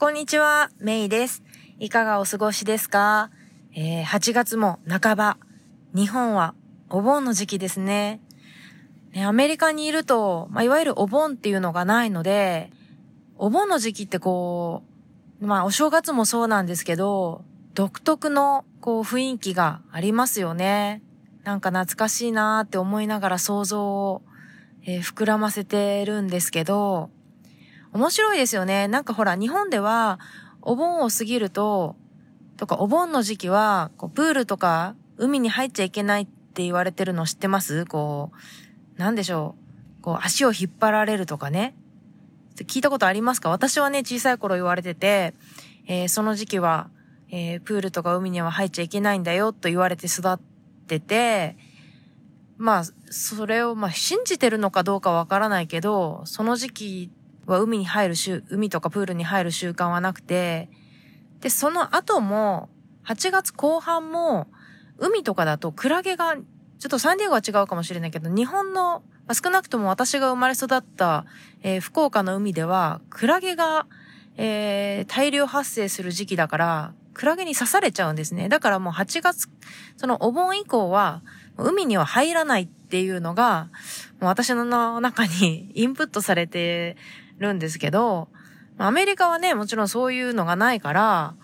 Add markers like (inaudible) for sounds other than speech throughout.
こんにちは、メイです。いかがお過ごしですか、えー、8月も半ば、日本はお盆の時期ですね。ねアメリカにいると、まあ、いわゆるお盆っていうのがないので、お盆の時期ってこう、まあ、お正月もそうなんですけど、独特のこう雰囲気がありますよね。なんか懐かしいなーって思いながら想像を、えー、膨らませてるんですけど、面白いですよね。なんかほら、日本では、お盆を過ぎると、とか、お盆の時期は、こう、プールとか、海に入っちゃいけないって言われてるの知ってます？こう、なんでしょう？こう、足を引っ張られるとかね。聞いたことありますか？私はね、小さい頃言われてて、えー、その時期は、えー、プールとか海には入っちゃいけないんだよと言われて育ってて、まあ、それを、まあ、信じてるのかどうかわからないけど、その時期は海に入る週、海とかプールに入る習慣はなくて、で、その後も、8月後半も、海とかだとクラゲが、ちょっとサンディエゴは違うかもしれないけど、日本の、少なくとも私が生まれ育った、えー、福岡の海では、クラゲが、えー、大量発生する時期だから、クラゲに刺されちゃうんですね。だからもう8月、そのお盆以降は、海には入らないっていうのが、もう私の中に (laughs) インプットされてるんですけど、アメリカはね、もちろんそういうのがないから、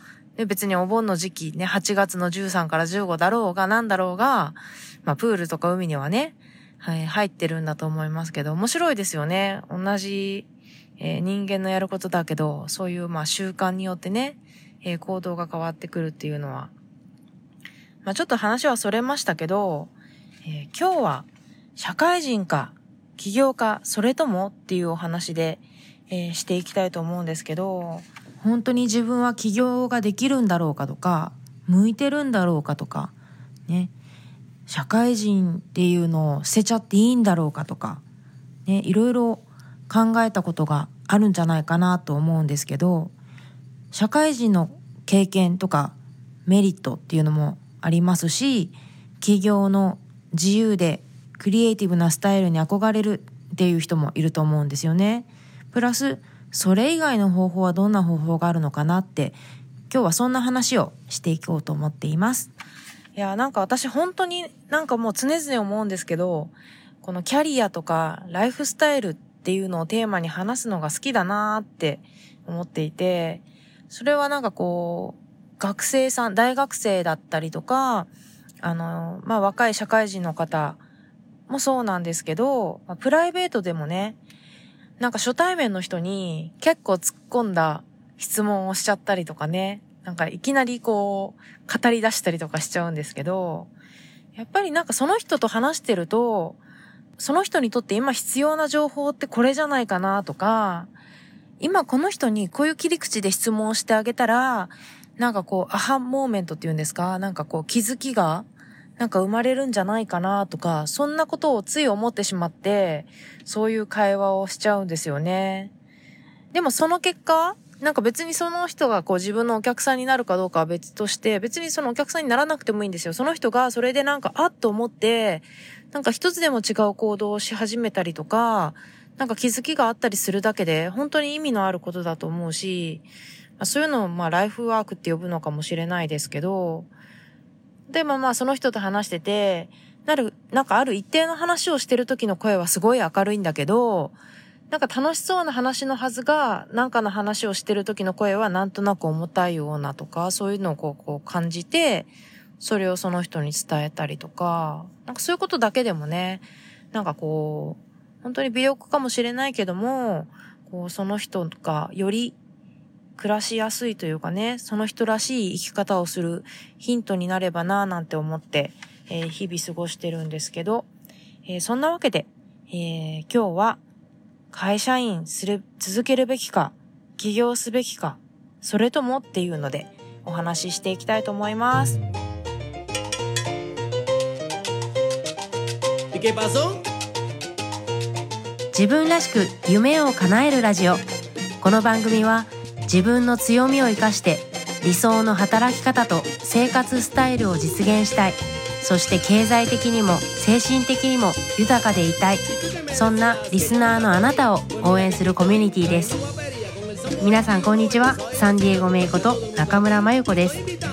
別にお盆の時期ね、8月の13から15だろうが何だろうが、まあプールとか海にはね、はい、入ってるんだと思いますけど、面白いですよね。同じ、えー、人間のやることだけど、そういうまあ習慣によってね、えー、行動が変わってくるっていうのは。まあちょっと話はそれましたけど、えー、今日は社会人か起業家それともっていうお話で、えー、していきたいと思うんですけど、本当に自分は起業ができるんだろうかとか、向いてるんだろうかとか、ね、社会人っていうのを捨てちゃっていいんだろうかとか、ね、いろいろ考えたことがあるんじゃないかなと思うんですけど、社会人の経験とかメリットっていうのもありますし、起業の自由でクリエイティブなスタイルに憧れるっていう人もいると思うんですよね。プラスそれ以外の方法はどんな方法があるのかなって今日はそんな話をしていこうと思っています。いや、なんか私本当になんかもう常々思うんですけど、このキャリアとかライフスタイルっていうのをテーマに話すのが好きだなーって思っていて、それはなんかこう、学生さん、大学生だったりとか、あの、まあ、若い社会人の方もそうなんですけど、まあ、プライベートでもね、なんか初対面の人に結構突っ込んだ質問をしちゃったりとかね、なんかいきなりこう語り出したりとかしちゃうんですけど、やっぱりなんかその人と話してると、その人にとって今必要な情報ってこれじゃないかなとか、今この人にこういう切り口で質問をしてあげたら、なんかこう、アハモーメントっていうんですか？なんかこう気づきがなんか生まれるんじゃないかなとか、そんなことをつい思ってしまって、そういう会話をしちゃうんですよね。でもその結果、なんか別にその人がこう自分のお客さんになるかどうかは別として、別にそのお客さんにならなくてもいいんですよ。その人がそれでなんか、あっと思って、なんか一つでも違う行動をし始めたりとか、なんか気づきがあったりするだけで、本当に意味のあることだと思うし、そういうのをまあライフワークって呼ぶのかもしれないですけど、でもまあその人と話してて、なる、なんかある一定の話をしてる時の声はすごい明るいんだけど、なんか楽しそうな話のはずが、なんかの話をしてる時の声はなんとなく重たいようなとか、そういうのをこうこう感じて、それをその人に伝えたりとか、なんかそういうことだけでもね、なんかこう、本当に微力かもしれないけども、こうその人がより暮らしやすいというかね、その人らしい生き方をするヒントになればなぁなんて思って、えー、日々過ごしてるんですけど、えー、そんなわけで、えー、今日は会社員する、続けるべきか、起業すべきか、それともっていうのでお話ししていきたいと思います。自分らしく夢を叶えるラジオ。この番組は自分の強みを生かして理想の働き方と生活スタイルを実現したい。そして経済的にも精神的にも豊かでいたい。そんなリスナーのあなたを応援するコミュニティです。皆さんこんにちは。サンディエゴメイこと中村真由子です。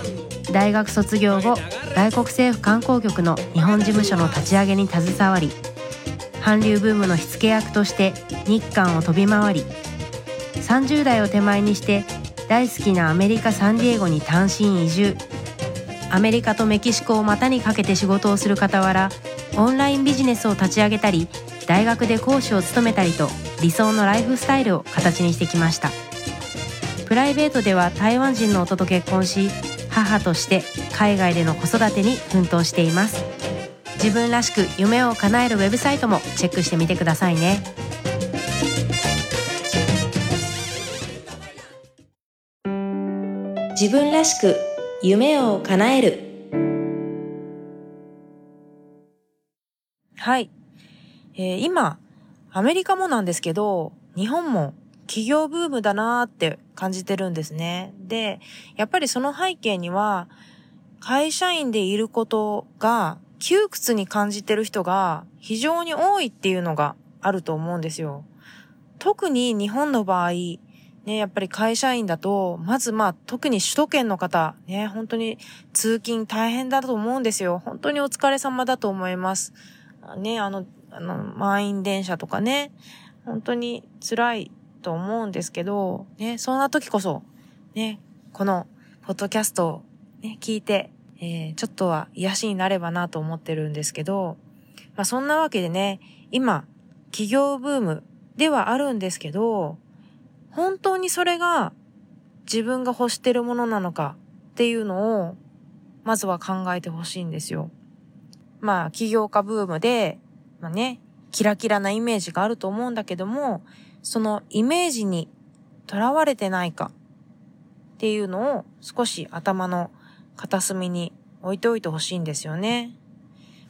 大学卒業後外国政府観光局の日本事務所の立ち上げに携わり韓流ブームの火付け役として日韓を飛び回り30代を手前にして大好きなアメリカ・サンディエゴに単身移住。アメリカとメキシコを股にかけて仕事をする傍らオンラインビジネスを立ち上げたり大学で講師を務めたりと理想のライフスタイルを形にしてきました。プライベートでは台湾人の夫と結婚し母として海外での子育てに奮闘しています。自分らしく夢を叶えるウェブサイトもチェックしてみてくださいね。自分らしく夢を叶えるはい、えー、今アメリカもなんですけど日本も企業ブームだなーって感じてるんですね。で、やっぱりその背景には、会社員でいることが窮屈に感じてる人が非常に多いっていうのがあると思うんですよ。特に日本の場合、ね、やっぱり会社員だと、まずまあ特に首都圏の方、ね、本当に通勤大変だと思うんですよ。本当にお疲れ様だと思います。ね、あの、あの、満員電車とかね、本当に辛いと思うんですけど、ね、そんな時こそ、ね、この、ポッドキャストをね、聞いて、えー、ちょっとは癒しになればなと思ってるんですけど、まあそんなわけでね、今、企業ブームではあるんですけど、本当にそれが自分が欲してるものなのかっていうのを、まずは考えてほしいんですよ。まあ、起業家ブームで、まあね、キラキラなイメージがあると思うんだけども、そのイメージにとらわれてないかっていうのを少し頭の片隅に置いておいてほしいんですよね。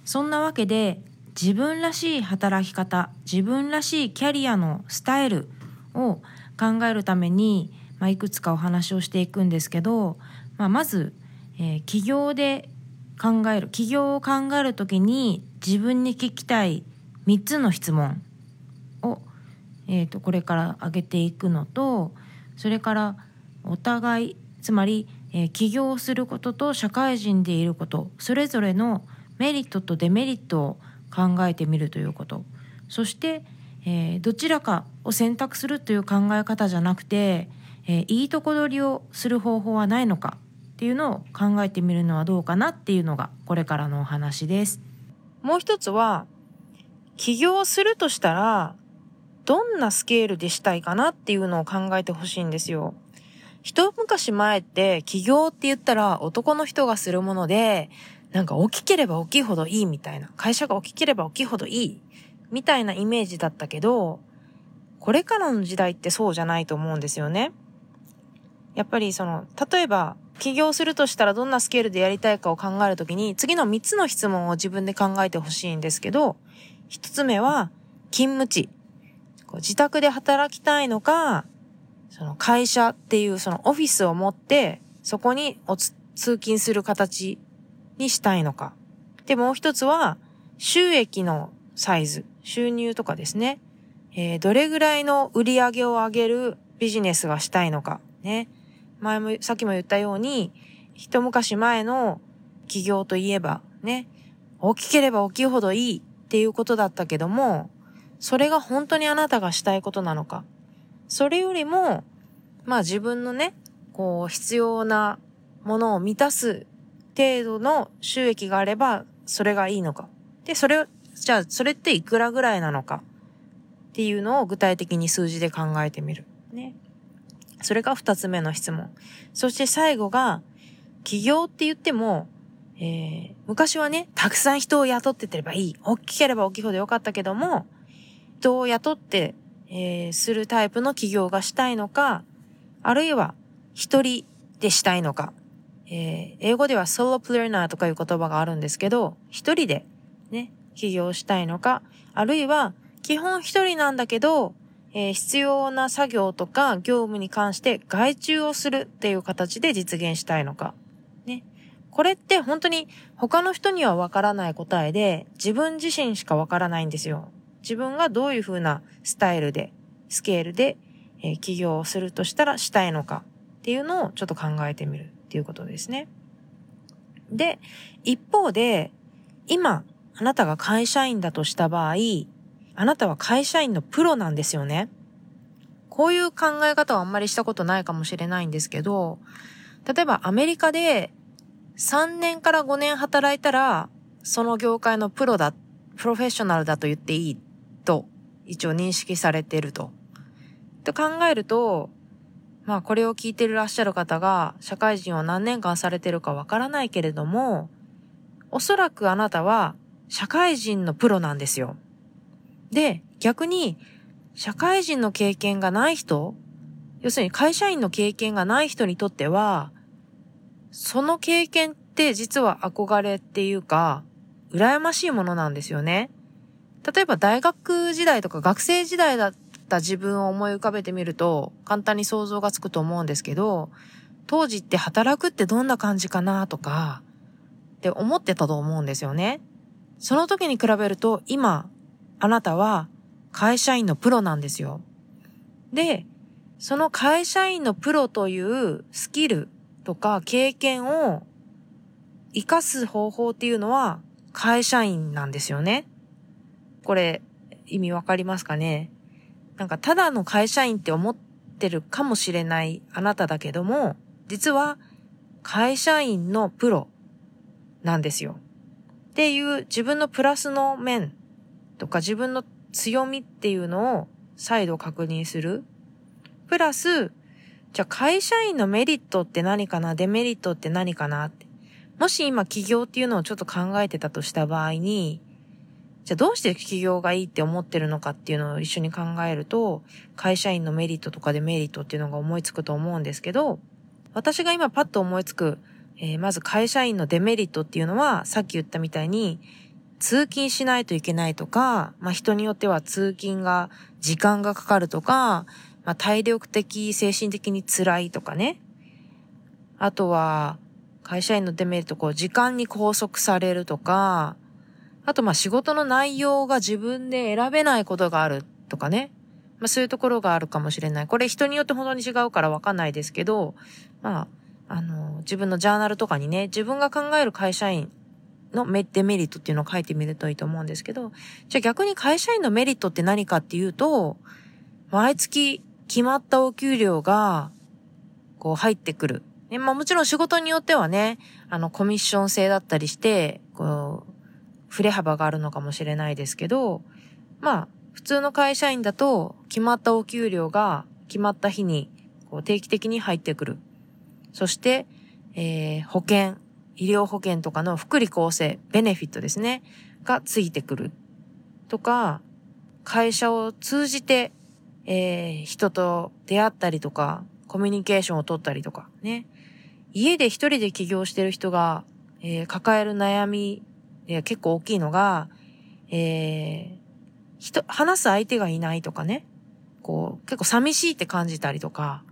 そんなわけで自分らしい働き方、自分らしいキャリアのスタイルを考えるために、まあ、いくつかお話をしていくんですけど、まあ、まず、えー、起業で考える起業を考える時に自分に聞きたい3つの質問をえーと、これから上げていくのとそれからお互いつまり、えー、起業することと社会人でいることそれぞれのメリットとデメリットを考えてみるということ。そして、えー、どちらかを選択するという考え方じゃなくて、えー、いいとこ取りをする方法はないのかっていうのを考えてみるのはどうかなっていうのがこれからのお話です。もう一つは起業するとしたらどんなスケールでしたいかなっていうのを考えてほしいんですよ。一昔前って起業って言ったら男の人がするもので、なんか大きければ大きいほどいいみたいな、会社が大きければ大きいほどいいみたいなイメージだったけど、これからの時代ってそうじゃないと思うんですよね。やっぱりその、例えば起業するとしたらどんなスケールでやりたいかを考えるときに、次の3つの質問を自分で考えてほしいんですけど、1つ目は、勤務地。自宅で働きたいのか、その会社っていうそのオフィスを持って、そこにお通勤する形にしたいのか。で、もう一つは、収益のサイズ、収入とかですね。えー、どれぐらいの売り上げを上げるビジネスがしたいのか。ね。前も、さっきも言ったように、一昔前の企業といえば、ね。大きければ大きいほどいいっていうことだったけども、それが本当にあなたがしたいことなのか。それよりも、まあ自分のね、こう必要なものを満たす程度の収益があれば、それがいいのか。で、それ、じゃあそれっていくらぐらいなのかっていうのを具体的に数字で考えてみる。ね。それが二つ目の質問。そして最後が、起業って言っても、えー、昔はね、たくさん人を雇っててればいい。大きければ大きいほどよかったけども、人を雇って、えー、するタイプの企業がしたいのか、あるいは一人でしたいのか、えー、英語ではソロプレーナーとかいう言葉があるんですけど、一人でね、起業したいのか、あるいは基本一人なんだけど、えー、必要な作業とか業務に関して外注をするっていう形で実現したいのか。ね。これって本当に他の人にはわからない答えで自分自身しかわからないんですよ。自分がどういう風なスタイルで、スケールで、ええー、起業をするとしたらしたいのかっていうのをちょっと考えてみるっていうことですね。で、一方で、今、あなたが会社員だとした場合、あなたは会社員のプロなんですよね。こういう考え方はあんまりしたことないかもしれないんですけど、例えばアメリカで3年から5年働いたら、その業界のプロだ、プロフェッショナルだと言っていいと、一応認識されていると。と考えると、まあこれを聞いていらっしゃる方が社会人を何年間されてるかわからないけれども、おそらくあなたは社会人のプロなんですよ。で、逆に社会人の経験がない人、要するに会社員の経験がない人にとっては、その経験って実は憧れっていうか、羨ましいものなんですよね。例えば大学時代とか学生時代だった自分を思い浮かべてみると簡単に想像がつくと思うんですけど、当時って働くってどんな感じかなとか、って思ってたと思うんですよね。その時に比べると今、あなたは会社員のプロなんですよ。で、その会社員のプロというスキルとか経験を活かす方法っていうのは会社員なんですよね。これ意味わかりますかね？なんかただの会社員って思ってるかもしれないあなただけども、実は会社員のプロなんですよ。っていう自分のプラスの面とか自分の強みっていうのを再度確認する。プラス、じゃあ会社員のメリットって何かな？デメリットって何かなって。もし今起業っていうのをちょっと考えてたとした場合に、じゃあどうして起業がいいって思ってるのかっていうのを一緒に考えると、会社員のメリットとかデメリットっていうのが思いつくと思うんですけど、私が今パッと思いつく、えー、まず会社員のデメリットっていうのは、さっき言ったみたいに、通勤しないといけないとか、まあ人によっては通勤が時間がかかるとか、まあ体力的、精神的に辛いとかね。あとは、会社員のデメリット、こう、時間に拘束されるとか、あと、ま、仕事の内容が自分で選べないことがあるとかね。まあ、そういうところがあるかもしれない。これ人によって本当に違うからわかんないですけど、まあ、あの、自分のジャーナルとかにね、自分が考える会社員のメデメリットっていうのを書いてみるといいと思うんですけど、じゃあ逆に会社員のメリットって何かっていうと、毎月決まったお給料が、こう入ってくる。ね、まあもちろん仕事によってはね、あの、コミッション制だったりして、こう、振れ幅があるのかもしれないですけど、まあ、普通の会社員だと決まったお給料が決まった日にこう定期的に入ってくる。そして、えー、保険、医療保険とかの福利厚生、ベネフィットですね、がついてくる。とか、会社を通じて、えー、人と出会ったりとか、コミュニケーションを取ったりとか、ね。家で一人で起業してる人が、えー、抱える悩みえ結構大きいのが、えー、人、話す相手がいないとかね、こう、結構寂しいって感じたりとか、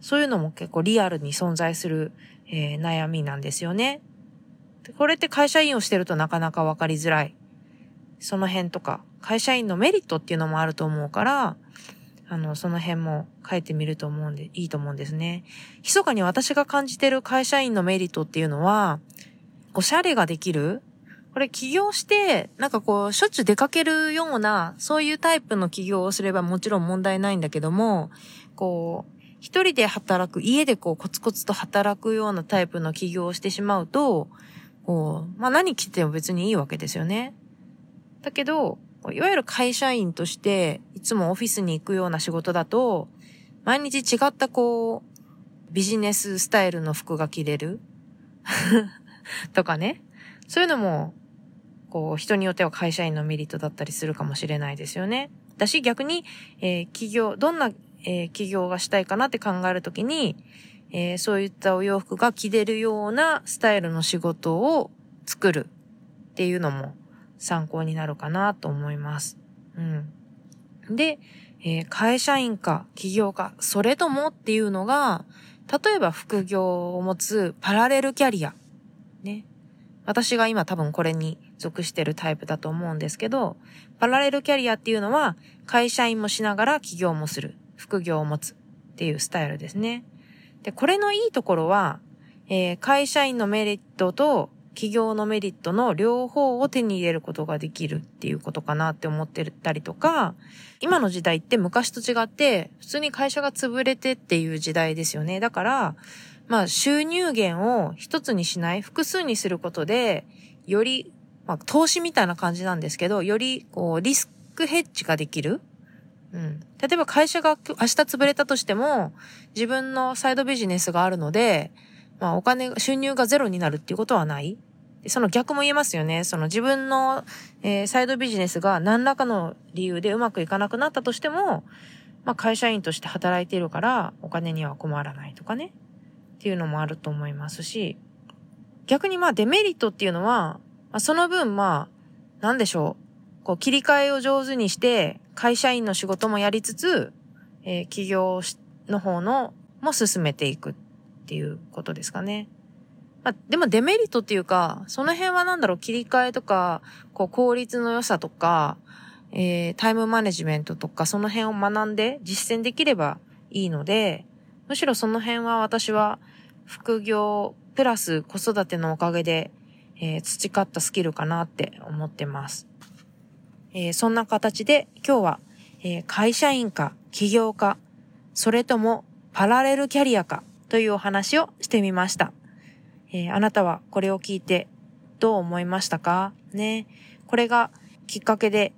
そういうのも結構リアルに存在する、えー、悩みなんですよね。これって会社員をしてるとなかなかわかりづらい。その辺とか、会社員のメリットっていうのもあると思うから、あの、その辺も書いてみると思うんで、いいと思うんですね。密かに私が感じてる会社員のメリットっていうのは、おしゃれができるこれ起業して、なんかこう、しょっちゅう出かけるような、そういうタイプの起業をすればもちろん問題ないんだけども、こう、一人で働く、家でこう、コツコツと働くようなタイプの起業をしてしまうと、こう、まあ何着ても別にいいわけですよね。だけど、いわゆる会社員として、いつもオフィスに行くような仕事だと、毎日違ったこう、ビジネススタイルの服が着れる (laughs) とかね。そういうのもこう、人によっては会社員のメリットだったりするかもしれないですよね。だし、逆に、えー、企業、どんな、えー、企業がしたいかなって考えるときに、えー、そういったお洋服が着れるようなスタイルの仕事を作るっていうのも参考になるかなと思います。うん。で、えー、会社員か企業か、それともっていうのが、例えば副業を持つパラレルキャリア。ね。私が今多分これに属してるタイプだと思うんですけど、パラレルキャリアっていうのは会社員もしながら起業もする、副業を持つ。っていうスタイルですね。で、これのいいところは、えー、会社員のメリットと企業のメリットの両方を手に入れることができるっていうことかなって思ってたりとか、今の時代って昔と違って、普通に会社が潰れてっていう時代ですよね。だから、まあ収入源を一つにしない、複数にすることで、より、まあ投資みたいな感じなんですけど、よりこうリスクヘッジができる。うん。例えば会社が明日潰れたとしても、自分のサイドビジネスがあるので、まあお金、収入がゼロになるっていうことはない。その逆も言えますよね。その自分の、えー、サイドビジネスが何らかの理由でうまくいかなくなったとしても、まあ会社員として働いているからお金には困らないとかね。っていうのもあると思いますし、逆にまあデメリットっていうのは、まあ、その分まあ、なんでしょう。こう切り替えを上手にして、会社員の仕事もやりつつ、えー、企業の方のも進めていくっていうことですかね。まあ、でもデメリットっていうか、その辺はなんだろう、切り替えとか、こう効率の良さとか、えー、タイムマネジメントとか、その辺を学んで実践できればいいので、むしろその辺は私は副業プラス子育てのおかげで、えー、培ったスキルかなって思ってます。えー、そんな形で今日は、えー、会社員か起業か、それともパラレルキャリアかというお話をしてみました。えー、あなたはこれを聞いてどう思いましたか？ね。これがきっかけで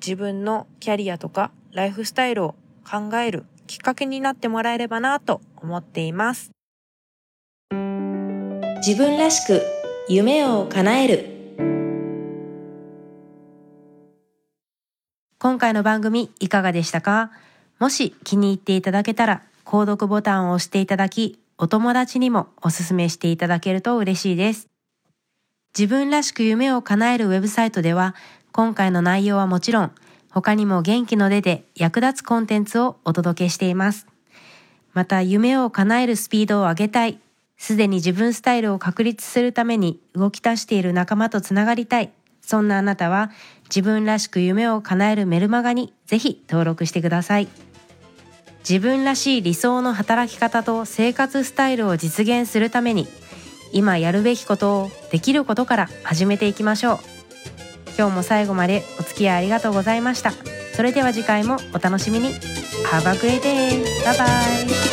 自分のキャリアとかライフスタイルを考えるきっかけになってもらえればなと思っています。自分らしく夢を叶える今回の番組いかがでしたか？もし気に入っていただけたら購読ボタンを押していただきお友達にもおすすめしていただけると嬉しいです。自分らしく夢を叶えるウェブサイトでは、今回の内容はもちろん、他にも元気の出で役立つコンテンツをお届けしています。また、夢を叶えるスピードを上げたい、すでに自分スタイルを確立するために動き出している仲間とつながりたい、そんなあなたは、自分らしく夢を叶えるメルマガにぜひ登録してください。自分らしい理想の働き方と生活スタイルを実現するために今やるべきことをできることから始めていきましょう今日も最後までお付き合いありがとうございましたそれでは次回もお楽しみに Have a great day! バイバイ